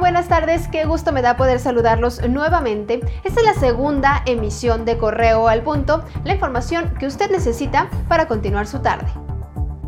buenas tardes, qué gusto me da poder saludarlos nuevamente. Esta es la segunda emisión de Correo al Punto, la información que usted necesita para continuar su tarde.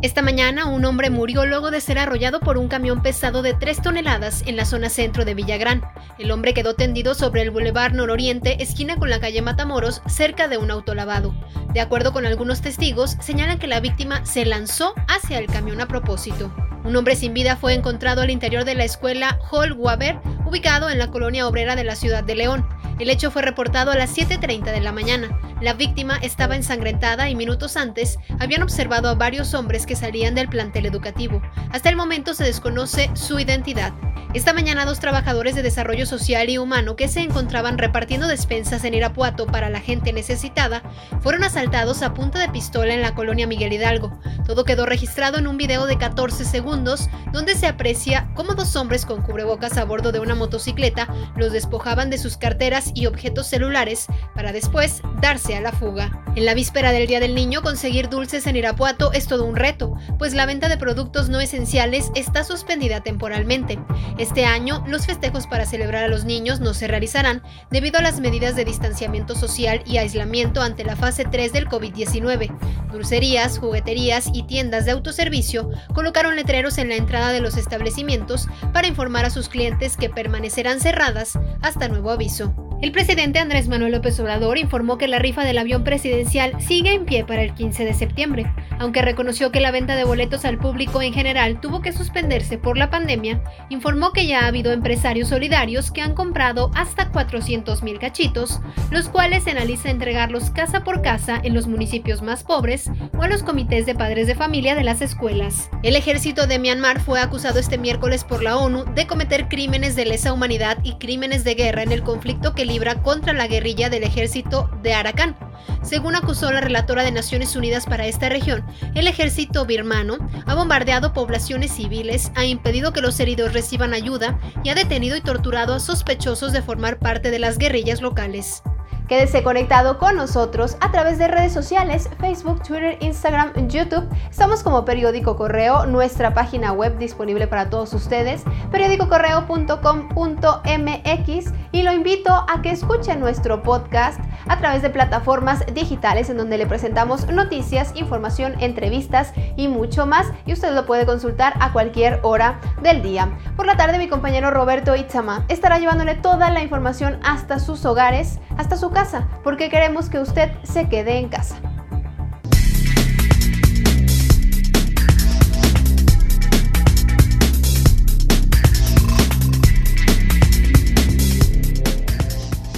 Esta mañana un hombre murió luego de ser arrollado por un camión pesado de 3 toneladas en la zona centro de Villagrán. El hombre quedó tendido sobre el Boulevard Nororiente, esquina con la calle Matamoros, cerca de un autolavado. De acuerdo con algunos testigos, señalan que la víctima se lanzó hacia el camión a propósito. Un hombre sin vida fue encontrado al interior de la escuela Hall Waber, ubicado en la colonia obrera de la ciudad de León. El hecho fue reportado a las 7.30 de la mañana. La víctima estaba ensangrentada y minutos antes habían observado a varios hombres que salían del plantel educativo. Hasta el momento se desconoce su identidad. Esta mañana dos trabajadores de desarrollo social y humano que se encontraban repartiendo despensas en Irapuato para la gente necesitada fueron asaltados a punta de pistola en la colonia Miguel Hidalgo. Todo quedó registrado en un video de 14 segundos donde se aprecia cómo dos hombres con cubrebocas a bordo de una motocicleta los despojaban de sus carteras y objetos celulares para después darse a la fuga. En la víspera del Día del Niño conseguir dulces en Irapuato es todo un reto, pues la venta de productos no esenciales está suspendida temporalmente. Este año, los festejos para celebrar a los niños no se realizarán debido a las medidas de distanciamiento social y aislamiento ante la fase 3 del COVID-19. Dulcerías, jugueterías y tiendas de autoservicio colocaron letreros en la entrada de los establecimientos para informar a sus clientes que permanecerán cerradas hasta nuevo aviso. El presidente Andrés Manuel López Obrador informó que la rifa del avión presidencial sigue en pie para el 15 de septiembre, aunque reconoció que la venta de boletos al público en general tuvo que suspenderse por la pandemia, informó que ya ha habido empresarios solidarios que han comprado hasta 400 mil cachitos, los cuales se analiza entregarlos casa por casa en los municipios más pobres o a los comités de padres de familia de las escuelas. El ejército de Myanmar fue acusado este miércoles por la ONU de cometer crímenes de lesa humanidad y crímenes de guerra en el conflicto que contra la guerrilla del ejército de Arakan. Según acusó la relatora de Naciones Unidas para esta región, el ejército birmano ha bombardeado poblaciones civiles, ha impedido que los heridos reciban ayuda y ha detenido y torturado a sospechosos de formar parte de las guerrillas locales. Quédese conectado con nosotros a través de redes sociales, Facebook, Twitter, Instagram, YouTube. Estamos como Periódico Correo, nuestra página web disponible para todos ustedes, periódicocorreo.com.mx y lo invito a que escuche nuestro podcast a través de plataformas digitales en donde le presentamos noticias, información, entrevistas y mucho más y usted lo puede consultar a cualquier hora del día. Por la tarde mi compañero Roberto Itzama estará llevándole toda la información hasta sus hogares, hasta su casa, porque queremos que usted se quede en casa.